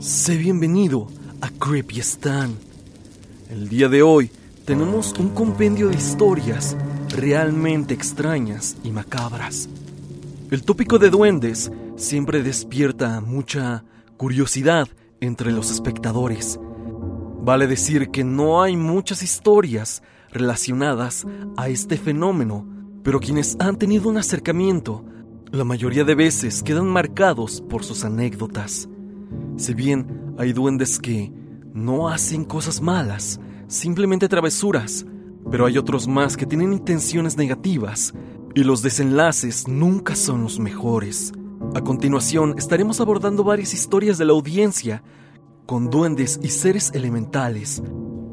Sé bienvenido a Creepy Stan. El día de hoy tenemos un compendio de historias realmente extrañas y macabras. El tópico de duendes siempre despierta mucha curiosidad entre los espectadores. Vale decir que no hay muchas historias relacionadas a este fenómeno, pero quienes han tenido un acercamiento, la mayoría de veces quedan marcados por sus anécdotas. Si bien hay duendes que no hacen cosas malas, simplemente travesuras, pero hay otros más que tienen intenciones negativas y los desenlaces nunca son los mejores. A continuación estaremos abordando varias historias de la audiencia con duendes y seres elementales.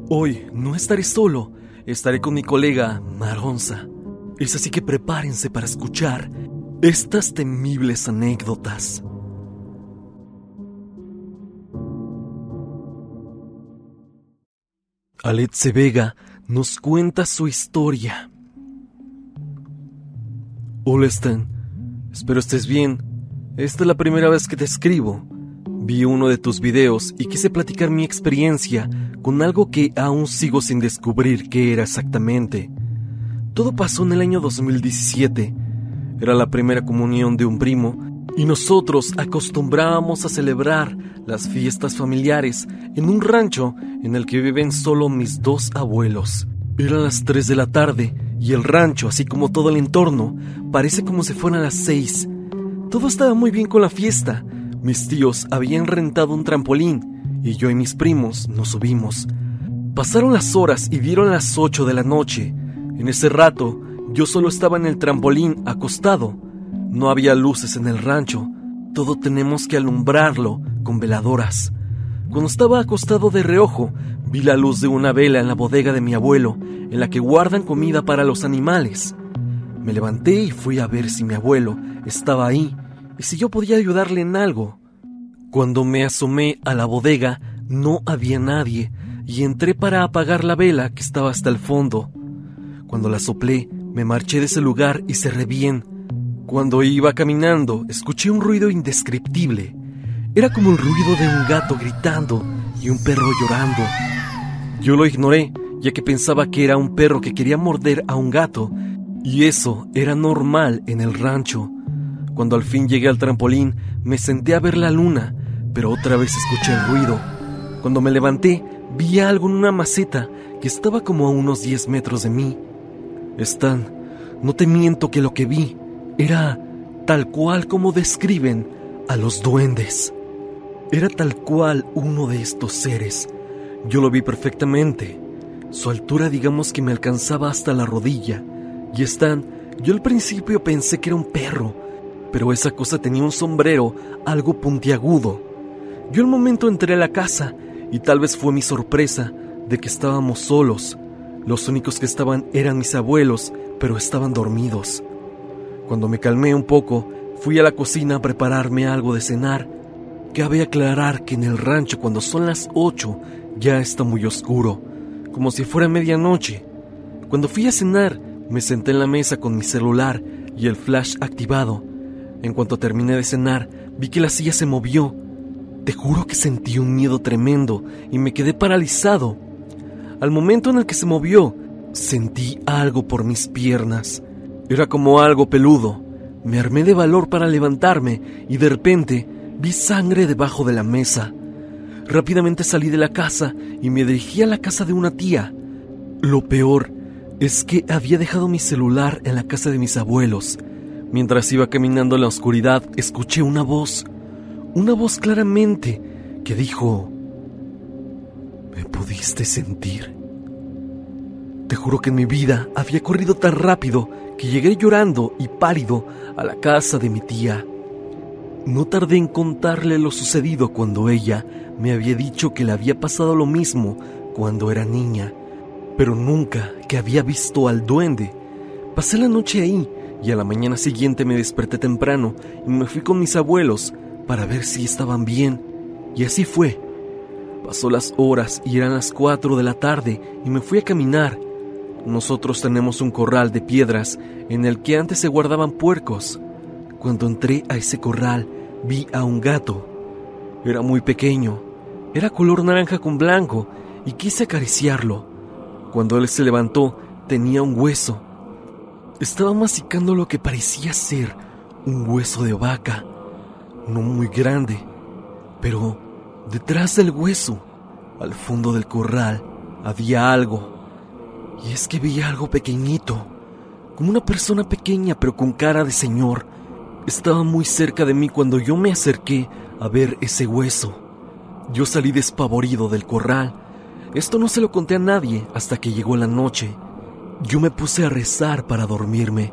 Hoy no estaré solo, estaré con mi colega Maronza. Es así que prepárense para escuchar estas temibles anécdotas. Aletze Vega nos cuenta su historia. Hola Stan, espero estés bien. Esta es la primera vez que te escribo. Vi uno de tus videos y quise platicar mi experiencia con algo que aún sigo sin descubrir qué era exactamente. Todo pasó en el año 2017. Era la primera comunión de un primo y nosotros acostumbrábamos a celebrar las fiestas familiares en un rancho en el que viven solo mis dos abuelos. Eran las 3 de la tarde y el rancho, así como todo el entorno, parece como si fueran las 6. Todo estaba muy bien con la fiesta. Mis tíos habían rentado un trampolín y yo y mis primos nos subimos. Pasaron las horas y dieron las 8 de la noche. En ese rato, yo solo estaba en el trampolín acostado no había luces en el rancho, todo tenemos que alumbrarlo con veladoras. Cuando estaba acostado de reojo, vi la luz de una vela en la bodega de mi abuelo, en la que guardan comida para los animales. Me levanté y fui a ver si mi abuelo estaba ahí y si yo podía ayudarle en algo. Cuando me asomé a la bodega, no había nadie y entré para apagar la vela que estaba hasta el fondo. Cuando la soplé, me marché de ese lugar y cerré bien cuando iba caminando, escuché un ruido indescriptible. Era como el ruido de un gato gritando y un perro llorando. Yo lo ignoré, ya que pensaba que era un perro que quería morder a un gato, y eso era normal en el rancho. Cuando al fin llegué al trampolín, me senté a ver la luna, pero otra vez escuché el ruido. Cuando me levanté, vi algo en una maceta que estaba como a unos 10 metros de mí. Stan, no te miento que lo que vi era tal cual como describen a los duendes. Era tal cual uno de estos seres. Yo lo vi perfectamente. Su altura digamos que me alcanzaba hasta la rodilla. Y Stan, yo al principio pensé que era un perro, pero esa cosa tenía un sombrero algo puntiagudo. Yo al momento entré a la casa y tal vez fue mi sorpresa de que estábamos solos. Los únicos que estaban eran mis abuelos, pero estaban dormidos. Cuando me calmé un poco, fui a la cocina a prepararme algo de cenar. Cabe aclarar que en el rancho cuando son las ocho ya está muy oscuro, como si fuera medianoche. Cuando fui a cenar, me senté en la mesa con mi celular y el flash activado. En cuanto terminé de cenar, vi que la silla se movió. Te juro que sentí un miedo tremendo y me quedé paralizado. Al momento en el que se movió, sentí algo por mis piernas. Era como algo peludo. Me armé de valor para levantarme y de repente vi sangre debajo de la mesa. Rápidamente salí de la casa y me dirigí a la casa de una tía. Lo peor es que había dejado mi celular en la casa de mis abuelos. Mientras iba caminando en la oscuridad, escuché una voz, una voz claramente, que dijo, ¿me pudiste sentir? Te juro que en mi vida había corrido tan rápido que llegué llorando y pálido a la casa de mi tía. No tardé en contarle lo sucedido cuando ella me había dicho que le había pasado lo mismo cuando era niña, pero nunca que había visto al duende. Pasé la noche ahí y a la mañana siguiente me desperté temprano y me fui con mis abuelos para ver si estaban bien. Y así fue. Pasó las horas y eran las cuatro de la tarde y me fui a caminar nosotros tenemos un corral de piedras en el que antes se guardaban puercos. Cuando entré a ese corral, vi a un gato. Era muy pequeño, era color naranja con blanco y quise acariciarlo. Cuando él se levantó, tenía un hueso. Estaba masticando lo que parecía ser un hueso de vaca, no muy grande, pero detrás del hueso, al fondo del corral, había algo. Y es que veía algo pequeñito, como una persona pequeña pero con cara de señor. Estaba muy cerca de mí cuando yo me acerqué a ver ese hueso. Yo salí despavorido del corral. Esto no se lo conté a nadie hasta que llegó la noche. Yo me puse a rezar para dormirme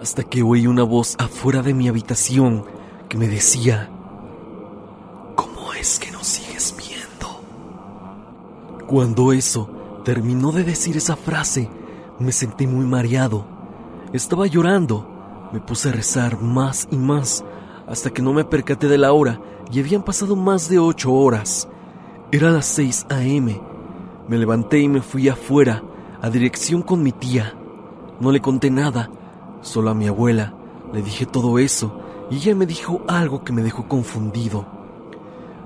hasta que oí una voz afuera de mi habitación que me decía, ¿cómo es que nos sigues viendo? Cuando eso terminó de decir esa frase, me sentí muy mareado. Estaba llorando. Me puse a rezar más y más hasta que no me percaté de la hora y habían pasado más de ocho horas. Era las 6 a.m. Me levanté y me fui afuera, a dirección con mi tía. No le conté nada, solo a mi abuela. Le dije todo eso y ella me dijo algo que me dejó confundido.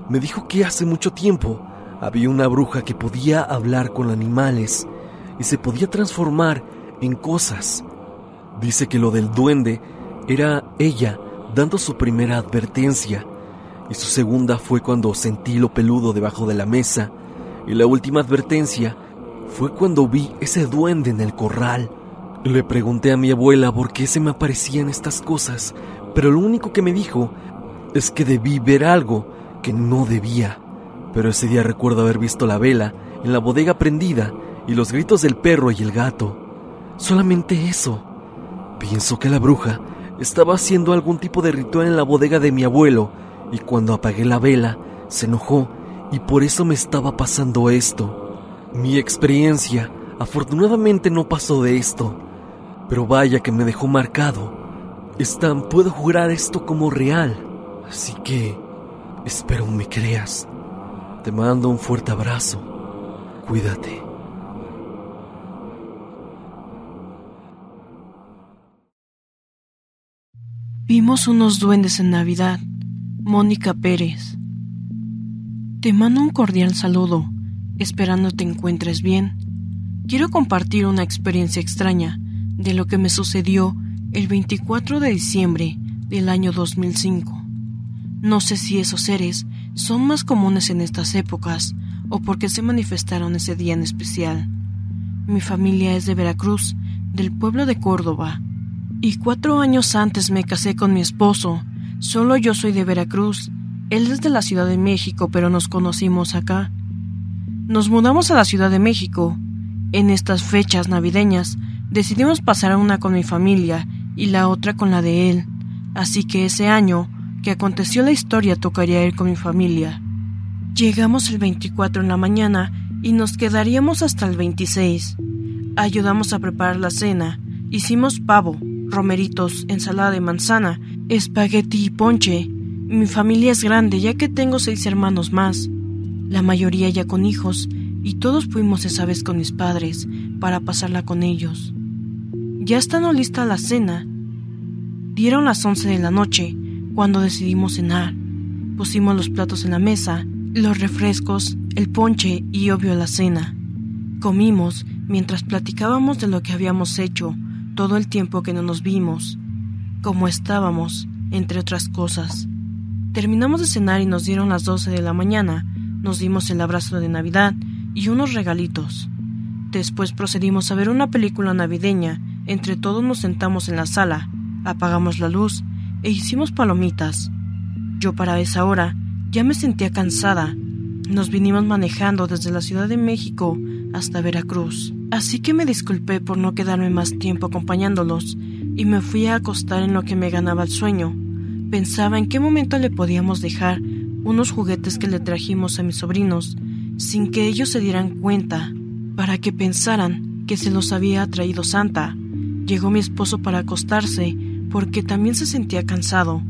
Me dijo que hace mucho tiempo había una bruja que podía hablar con animales y se podía transformar en cosas. Dice que lo del duende era ella dando su primera advertencia y su segunda fue cuando sentí lo peludo debajo de la mesa, y la última advertencia fue cuando vi ese duende en el corral. Le pregunté a mi abuela por qué se me aparecían estas cosas, pero lo único que me dijo es que debí ver algo que no debía. Pero ese día recuerdo haber visto la vela en la bodega prendida y los gritos del perro y el gato. Solamente eso. Pienso que la bruja estaba haciendo algún tipo de ritual en la bodega de mi abuelo y cuando apagué la vela se enojó y por eso me estaba pasando esto. Mi experiencia afortunadamente no pasó de esto, pero vaya que me dejó marcado. Stan, puedo jurar esto como real, así que espero me creas. Te mando un fuerte abrazo. Cuídate. Vimos unos duendes en Navidad. Mónica Pérez. Te mando un cordial saludo, esperando te encuentres bien. Quiero compartir una experiencia extraña de lo que me sucedió el 24 de diciembre del año 2005. No sé si esos seres son más comunes en estas épocas o porque se manifestaron ese día en especial. Mi familia es de Veracruz, del pueblo de Córdoba, y cuatro años antes me casé con mi esposo. Solo yo soy de Veracruz. Él es de la Ciudad de México, pero nos conocimos acá. Nos mudamos a la Ciudad de México. En estas fechas navideñas decidimos pasar una con mi familia y la otra con la de él. Así que ese año que aconteció la historia tocaría ir con mi familia. Llegamos el 24 en la mañana y nos quedaríamos hasta el 26. Ayudamos a preparar la cena. Hicimos pavo, romeritos, ensalada de manzana, espagueti y ponche. Mi familia es grande ya que tengo seis hermanos más, la mayoría ya con hijos, y todos fuimos esa vez con mis padres para pasarla con ellos. Ya estando lista la cena, dieron las once de la noche cuando decidimos cenar. Pusimos los platos en la mesa, los refrescos, el ponche y obvio la cena. Comimos mientras platicábamos de lo que habíamos hecho todo el tiempo que no nos vimos, como estábamos, entre otras cosas. Terminamos de cenar y nos dieron las doce de la mañana, nos dimos el abrazo de Navidad y unos regalitos. Después procedimos a ver una película navideña, entre todos nos sentamos en la sala, apagamos la luz e hicimos palomitas. Yo para esa hora ya me sentía cansada. Nos vinimos manejando desde la Ciudad de México hasta Veracruz. Así que me disculpé por no quedarme más tiempo acompañándolos y me fui a acostar en lo que me ganaba el sueño. Pensaba en qué momento le podíamos dejar unos juguetes que le trajimos a mis sobrinos sin que ellos se dieran cuenta, para que pensaran que se los había traído Santa. Llegó mi esposo para acostarse porque también se sentía cansado.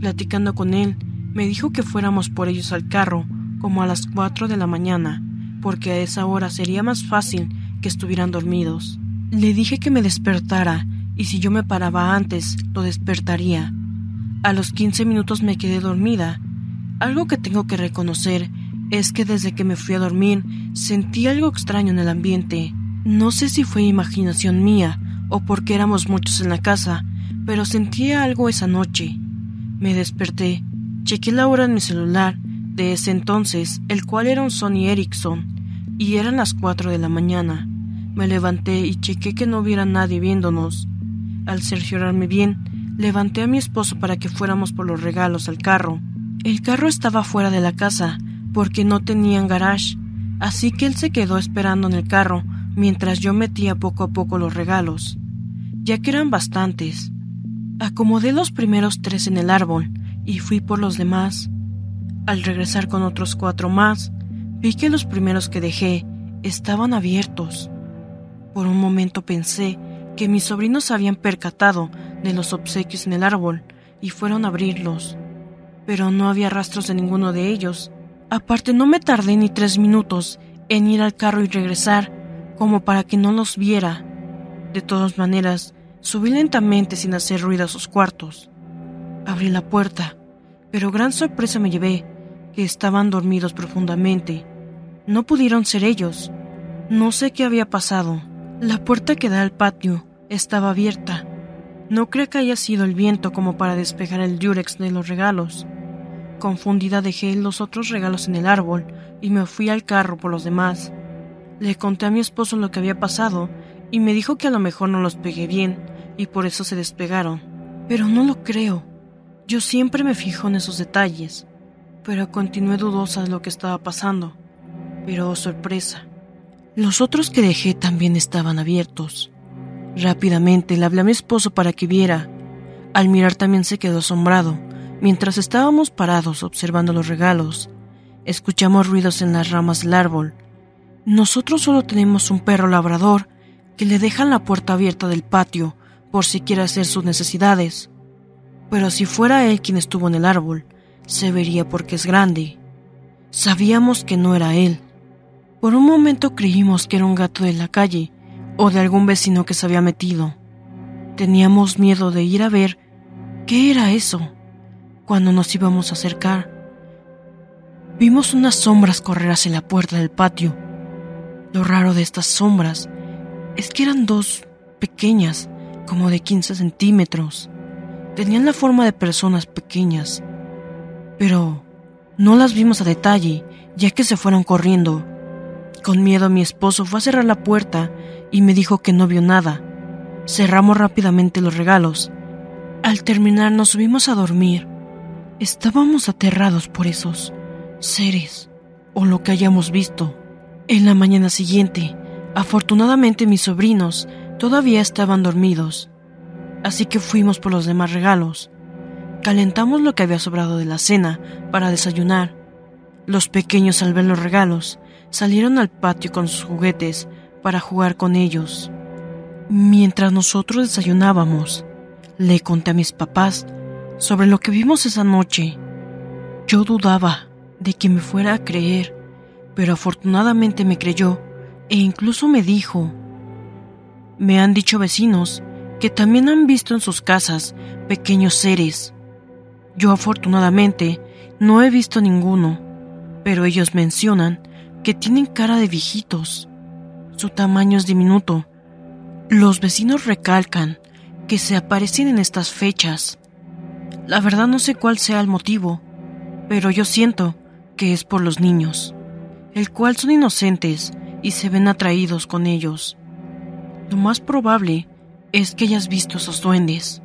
Platicando con él, me dijo que fuéramos por ellos al carro como a las cuatro de la mañana porque a esa hora sería más fácil que estuvieran dormidos. Le dije que me despertara y si yo me paraba antes, lo despertaría. A los quince minutos me quedé dormida Algo que tengo que reconocer es que desde que me fui a dormir sentí algo extraño en el ambiente. No sé si fue imaginación mía o porque éramos muchos en la casa, pero sentí algo esa noche. Me desperté, chequé la hora en mi celular de ese entonces, el cual era un Sony Ericsson, y eran las cuatro de la mañana. Me levanté y chequé que no hubiera nadie viéndonos. Al cerciorarme bien, levanté a mi esposo para que fuéramos por los regalos al carro. El carro estaba fuera de la casa, porque no tenían garage, así que él se quedó esperando en el carro mientras yo metía poco a poco los regalos, ya que eran bastantes. Acomodé los primeros tres en el árbol y fui por los demás. Al regresar con otros cuatro más, vi que los primeros que dejé estaban abiertos. Por un momento pensé que mis sobrinos habían percatado de los obsequios en el árbol y fueron a abrirlos, pero no había rastros de ninguno de ellos. Aparte no me tardé ni tres minutos en ir al carro y regresar, como para que no los viera. De todas maneras, subí lentamente sin hacer ruido a sus cuartos. Abrí la puerta, pero gran sorpresa me llevé que estaban dormidos profundamente. No pudieron ser ellos. No sé qué había pasado. La puerta que da al patio estaba abierta. No creo que haya sido el viento como para despejar el durex de los regalos. Confundida dejé los otros regalos en el árbol y me fui al carro por los demás. Le conté a mi esposo lo que había pasado y me dijo que a lo mejor no los pegué bien y por eso se despegaron. Pero no lo creo. Yo siempre me fijo en esos detalles pero continué dudosa de lo que estaba pasando. Pero, oh, sorpresa, los otros que dejé también estaban abiertos. Rápidamente le hablé a mi esposo para que viera. Al mirar también se quedó asombrado. Mientras estábamos parados observando los regalos, escuchamos ruidos en las ramas del árbol. Nosotros solo tenemos un perro labrador que le dejan la puerta abierta del patio por si quiere hacer sus necesidades. Pero si fuera él quien estuvo en el árbol, se vería porque es grande. Sabíamos que no era él. Por un momento creímos que era un gato de la calle o de algún vecino que se había metido. Teníamos miedo de ir a ver qué era eso. Cuando nos íbamos a acercar, vimos unas sombras correr hacia la puerta del patio. Lo raro de estas sombras es que eran dos pequeñas, como de 15 centímetros. Tenían la forma de personas pequeñas pero no las vimos a detalle, ya que se fueron corriendo. Con miedo mi esposo fue a cerrar la puerta y me dijo que no vio nada. Cerramos rápidamente los regalos. Al terminar nos subimos a dormir. Estábamos aterrados por esos seres o lo que hayamos visto. En la mañana siguiente, afortunadamente mis sobrinos todavía estaban dormidos, así que fuimos por los demás regalos. Calentamos lo que había sobrado de la cena para desayunar. Los pequeños al ver los regalos salieron al patio con sus juguetes para jugar con ellos. Mientras nosotros desayunábamos, le conté a mis papás sobre lo que vimos esa noche. Yo dudaba de que me fuera a creer, pero afortunadamente me creyó e incluso me dijo, me han dicho vecinos que también han visto en sus casas pequeños seres yo afortunadamente no he visto ninguno, pero ellos mencionan que tienen cara de viejitos. Su tamaño es diminuto. Los vecinos recalcan que se aparecen en estas fechas. La verdad no sé cuál sea el motivo, pero yo siento que es por los niños, el cual son inocentes y se ven atraídos con ellos. Lo más probable es que hayas visto esos duendes.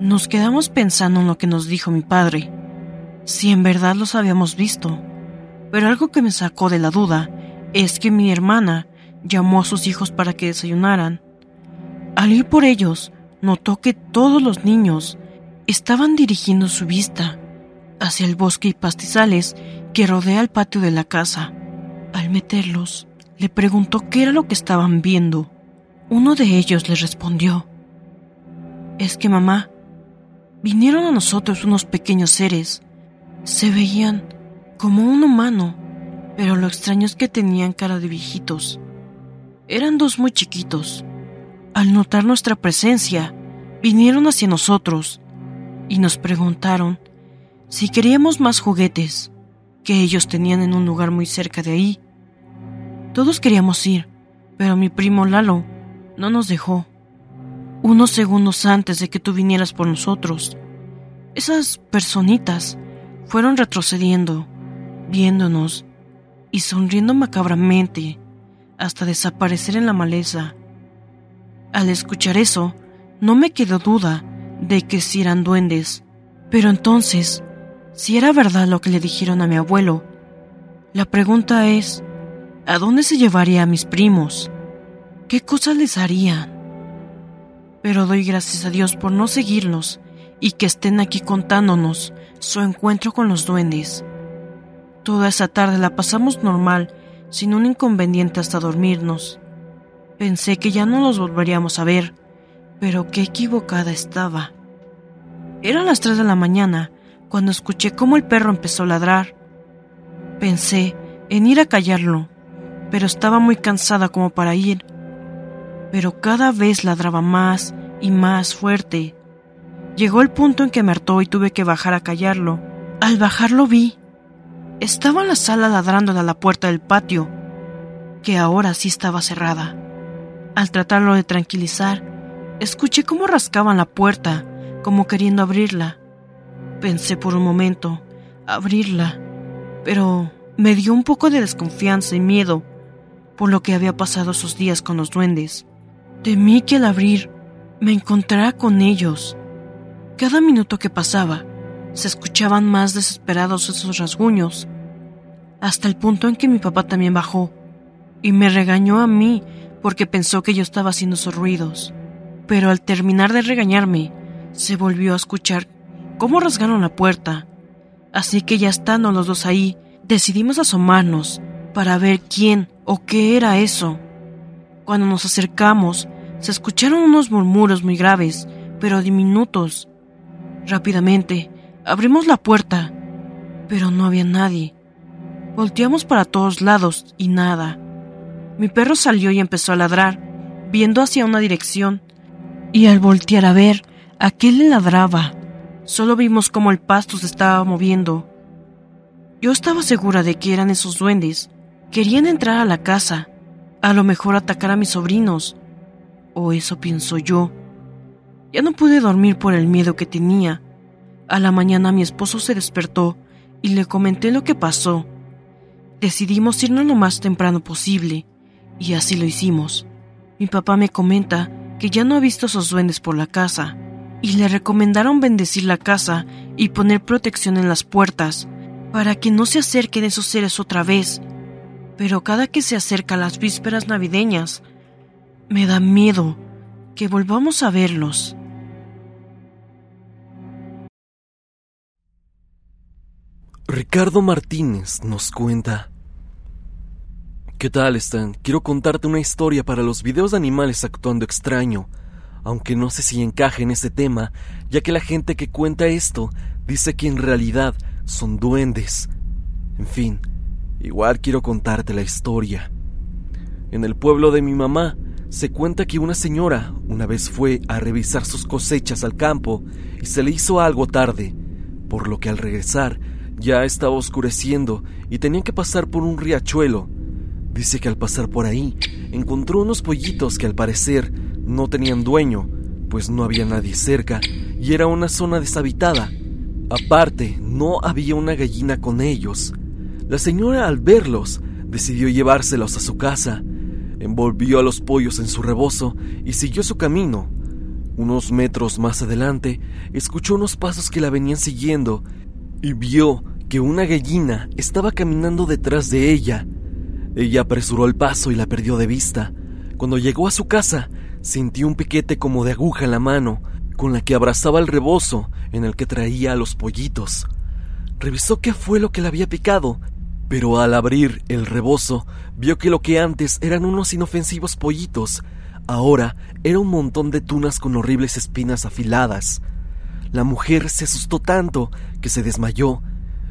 Nos quedamos pensando en lo que nos dijo mi padre, si en verdad los habíamos visto. Pero algo que me sacó de la duda es que mi hermana llamó a sus hijos para que desayunaran. Al ir por ellos, notó que todos los niños estaban dirigiendo su vista hacia el bosque y pastizales que rodea el patio de la casa. Al meterlos, le preguntó qué era lo que estaban viendo. Uno de ellos le respondió, Es que mamá, vinieron a nosotros unos pequeños seres. Se veían como un humano, pero lo extraño es que tenían cara de viejitos. Eran dos muy chiquitos. Al notar nuestra presencia, vinieron hacia nosotros y nos preguntaron si queríamos más juguetes, que ellos tenían en un lugar muy cerca de ahí. Todos queríamos ir, pero mi primo Lalo no nos dejó. Unos segundos antes de que tú vinieras por nosotros, esas personitas fueron retrocediendo, viéndonos y sonriendo macabramente hasta desaparecer en la maleza. Al escuchar eso, no me quedó duda de que si eran duendes, pero entonces, si era verdad lo que le dijeron a mi abuelo, la pregunta es, ¿a dónde se llevaría a mis primos? ¿Qué cosas les harían? Pero doy gracias a Dios por no seguirlos y que estén aquí contándonos su encuentro con los duendes. Toda esa tarde la pasamos normal, sin un inconveniente hasta dormirnos. Pensé que ya no los volveríamos a ver, pero qué equivocada estaba. Era las tres de la mañana cuando escuché cómo el perro empezó a ladrar. Pensé en ir a callarlo, pero estaba muy cansada como para ir. Pero cada vez ladraba más y más fuerte. Llegó el punto en que me hartó y tuve que bajar a callarlo. Al bajar lo vi. Estaba en la sala ladrándole a la puerta del patio, que ahora sí estaba cerrada. Al tratarlo de tranquilizar, escuché cómo rascaban la puerta, como queriendo abrirla. Pensé por un momento, abrirla, pero me dio un poco de desconfianza y miedo por lo que había pasado esos días con los duendes. Temí que al abrir me encontrara con ellos cada minuto que pasaba, se escuchaban más desesperados esos rasguños, hasta el punto en que mi papá también bajó y me regañó a mí porque pensó que yo estaba haciendo esos ruidos. Pero al terminar de regañarme, se volvió a escuchar cómo rasgaron la puerta. Así que ya estando los dos ahí, decidimos asomarnos para ver quién o qué era eso. Cuando nos acercamos, se escucharon unos murmuros muy graves, pero diminutos, Rápidamente, abrimos la puerta, pero no había nadie. Volteamos para todos lados y nada. Mi perro salió y empezó a ladrar, viendo hacia una dirección, y al voltear a ver, a qué le ladraba. Solo vimos cómo el pasto se estaba moviendo. Yo estaba segura de que eran esos duendes. Querían entrar a la casa, a lo mejor atacar a mis sobrinos. O eso pienso yo. Ya no pude dormir por el miedo que tenía. A la mañana mi esposo se despertó y le comenté lo que pasó. Decidimos irnos lo más temprano posible, y así lo hicimos. Mi papá me comenta que ya no ha visto esos duendes por la casa, y le recomendaron bendecir la casa y poner protección en las puertas, para que no se acerquen esos seres otra vez. Pero cada que se acerca las vísperas navideñas, me da miedo que volvamos a verlos. Ricardo Martínez nos cuenta. ¿Qué tal, Stan? Quiero contarte una historia para los videos de animales actuando extraño, aunque no sé si encaje en ese tema, ya que la gente que cuenta esto dice que en realidad son duendes. En fin, igual quiero contarte la historia. En el pueblo de mi mamá, se cuenta que una señora una vez fue a revisar sus cosechas al campo y se le hizo algo tarde, por lo que al regresar ya estaba oscureciendo y tenían que pasar por un riachuelo. Dice que al pasar por ahí encontró unos pollitos que al parecer no tenían dueño, pues no había nadie cerca y era una zona deshabitada. Aparte, no había una gallina con ellos. La señora al verlos decidió llevárselos a su casa envolvió a los pollos en su rebozo y siguió su camino. Unos metros más adelante, escuchó unos pasos que la venían siguiendo y vio que una gallina estaba caminando detrás de ella. Ella apresuró el paso y la perdió de vista. Cuando llegó a su casa, sintió un piquete como de aguja en la mano, con la que abrazaba el rebozo en el que traía a los pollitos. Revisó qué fue lo que le había picado pero al abrir el rebozo, vio que lo que antes eran unos inofensivos pollitos, ahora era un montón de tunas con horribles espinas afiladas. La mujer se asustó tanto que se desmayó.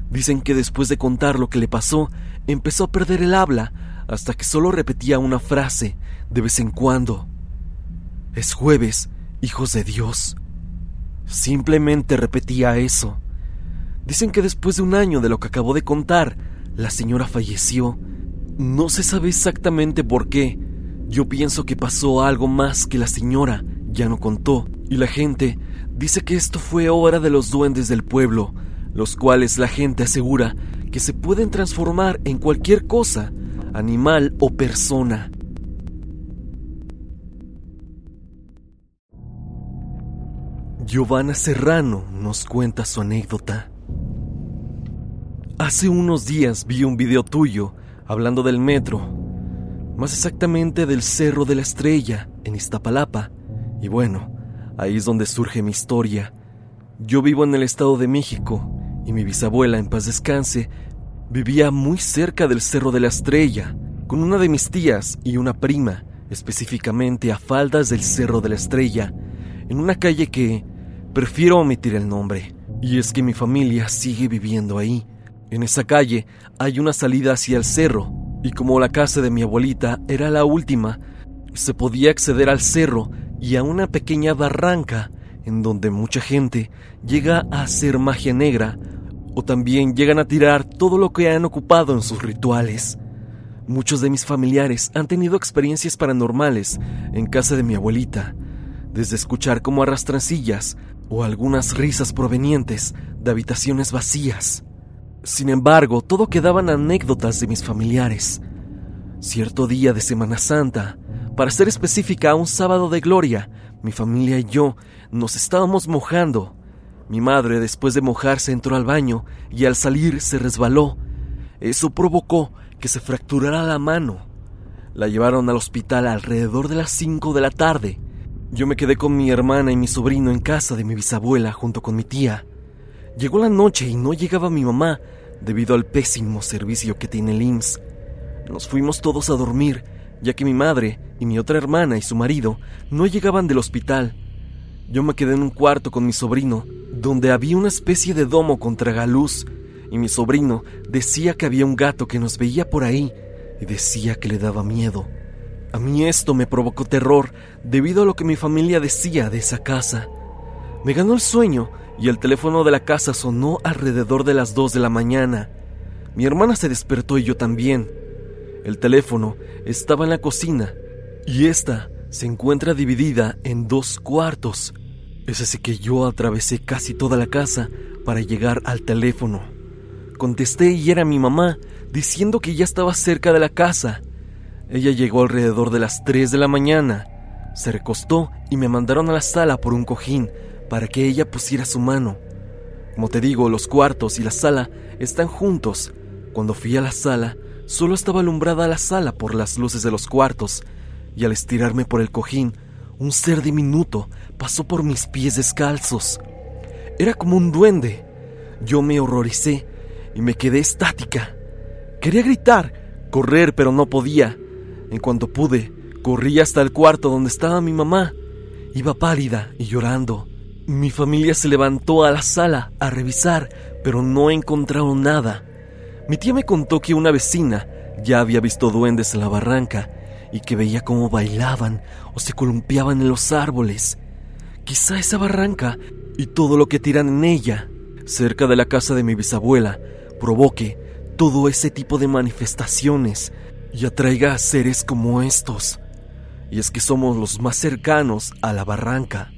Dicen que después de contar lo que le pasó, empezó a perder el habla hasta que solo repetía una frase de vez en cuando. Es jueves, hijos de Dios. Simplemente repetía eso. Dicen que después de un año de lo que acabo de contar, la señora falleció. No se sabe exactamente por qué. Yo pienso que pasó algo más que la señora ya no contó, y la gente dice que esto fue obra de los duendes del pueblo, los cuales la gente asegura que se pueden transformar en cualquier cosa, animal o persona. Giovanna Serrano nos cuenta su anécdota. Hace unos días vi un video tuyo hablando del metro, más exactamente del Cerro de la Estrella en Iztapalapa. Y bueno, ahí es donde surge mi historia. Yo vivo en el Estado de México y mi bisabuela, en paz descanse, vivía muy cerca del Cerro de la Estrella, con una de mis tías y una prima, específicamente a faldas del Cerro de la Estrella, en una calle que prefiero omitir el nombre. Y es que mi familia sigue viviendo ahí. En esa calle hay una salida hacia el cerro, y como la casa de mi abuelita era la última, se podía acceder al cerro y a una pequeña barranca en donde mucha gente llega a hacer magia negra o también llegan a tirar todo lo que han ocupado en sus rituales. Muchos de mis familiares han tenido experiencias paranormales en casa de mi abuelita, desde escuchar cómo arrastran sillas o algunas risas provenientes de habitaciones vacías. Sin embargo, todo quedaban anécdotas de mis familiares. Cierto día de Semana Santa, para ser específica, un sábado de gloria, mi familia y yo nos estábamos mojando. Mi madre, después de mojarse, entró al baño y al salir se resbaló. Eso provocó que se fracturara la mano. La llevaron al hospital alrededor de las 5 de la tarde. Yo me quedé con mi hermana y mi sobrino en casa de mi bisabuela junto con mi tía. Llegó la noche y no llegaba mi mamá debido al pésimo servicio que tiene el IMSS. Nos fuimos todos a dormir, ya que mi madre y mi otra hermana y su marido no llegaban del hospital. Yo me quedé en un cuarto con mi sobrino, donde había una especie de domo con tragaluz, y mi sobrino decía que había un gato que nos veía por ahí y decía que le daba miedo. A mí esto me provocó terror debido a lo que mi familia decía de esa casa. Me ganó el sueño y el teléfono de la casa sonó alrededor de las 2 de la mañana. Mi hermana se despertó y yo también. El teléfono estaba en la cocina y esta se encuentra dividida en dos cuartos. Es así que yo atravesé casi toda la casa para llegar al teléfono. Contesté y era mi mamá diciendo que ya estaba cerca de la casa. Ella llegó alrededor de las 3 de la mañana. Se recostó y me mandaron a la sala por un cojín para que ella pusiera su mano. Como te digo, los cuartos y la sala están juntos. Cuando fui a la sala, solo estaba alumbrada la sala por las luces de los cuartos, y al estirarme por el cojín, un ser diminuto pasó por mis pies descalzos. Era como un duende. Yo me horroricé y me quedé estática. Quería gritar, correr, pero no podía. En cuanto pude, corrí hasta el cuarto donde estaba mi mamá. Iba pálida y llorando. Mi familia se levantó a la sala a revisar, pero no encontraron nada. Mi tía me contó que una vecina ya había visto duendes en la barranca y que veía cómo bailaban o se columpiaban en los árboles. Quizá esa barranca y todo lo que tiran en ella, cerca de la casa de mi bisabuela, provoque todo ese tipo de manifestaciones y atraiga a seres como estos. Y es que somos los más cercanos a la barranca.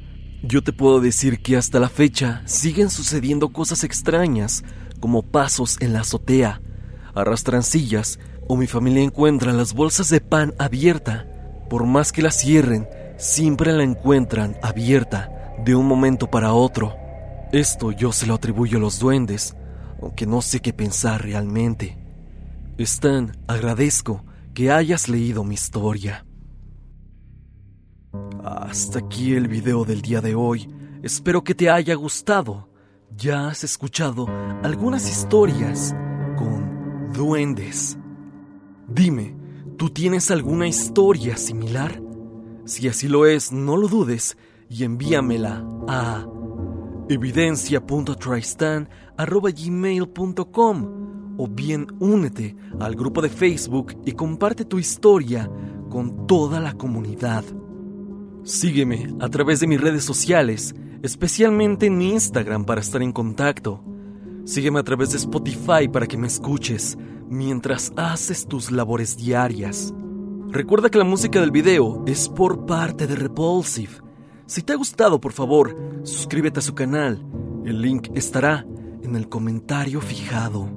Yo te puedo decir que hasta la fecha siguen sucediendo cosas extrañas, como pasos en la azotea, arrastran sillas o mi familia encuentra las bolsas de pan abierta. Por más que la cierren, siempre la encuentran abierta de un momento para otro. Esto yo se lo atribuyo a los duendes, aunque no sé qué pensar realmente. Stan, agradezco que hayas leído mi historia. Hasta aquí el video del día de hoy. Espero que te haya gustado. Ya has escuchado algunas historias con duendes. Dime, ¿tú tienes alguna historia similar? Si así lo es, no lo dudes y envíamela a evidencia.tristan.gmail.com o bien únete al grupo de Facebook y comparte tu historia con toda la comunidad. Sígueme a través de mis redes sociales, especialmente en mi Instagram para estar en contacto. Sígueme a través de Spotify para que me escuches mientras haces tus labores diarias. Recuerda que la música del video es por parte de Repulsive. Si te ha gustado, por favor, suscríbete a su canal. El link estará en el comentario fijado.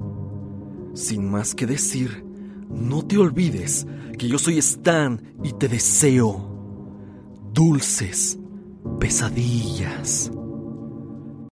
Sin más que decir, no te olvides que yo soy Stan y te deseo dulces pesadillas.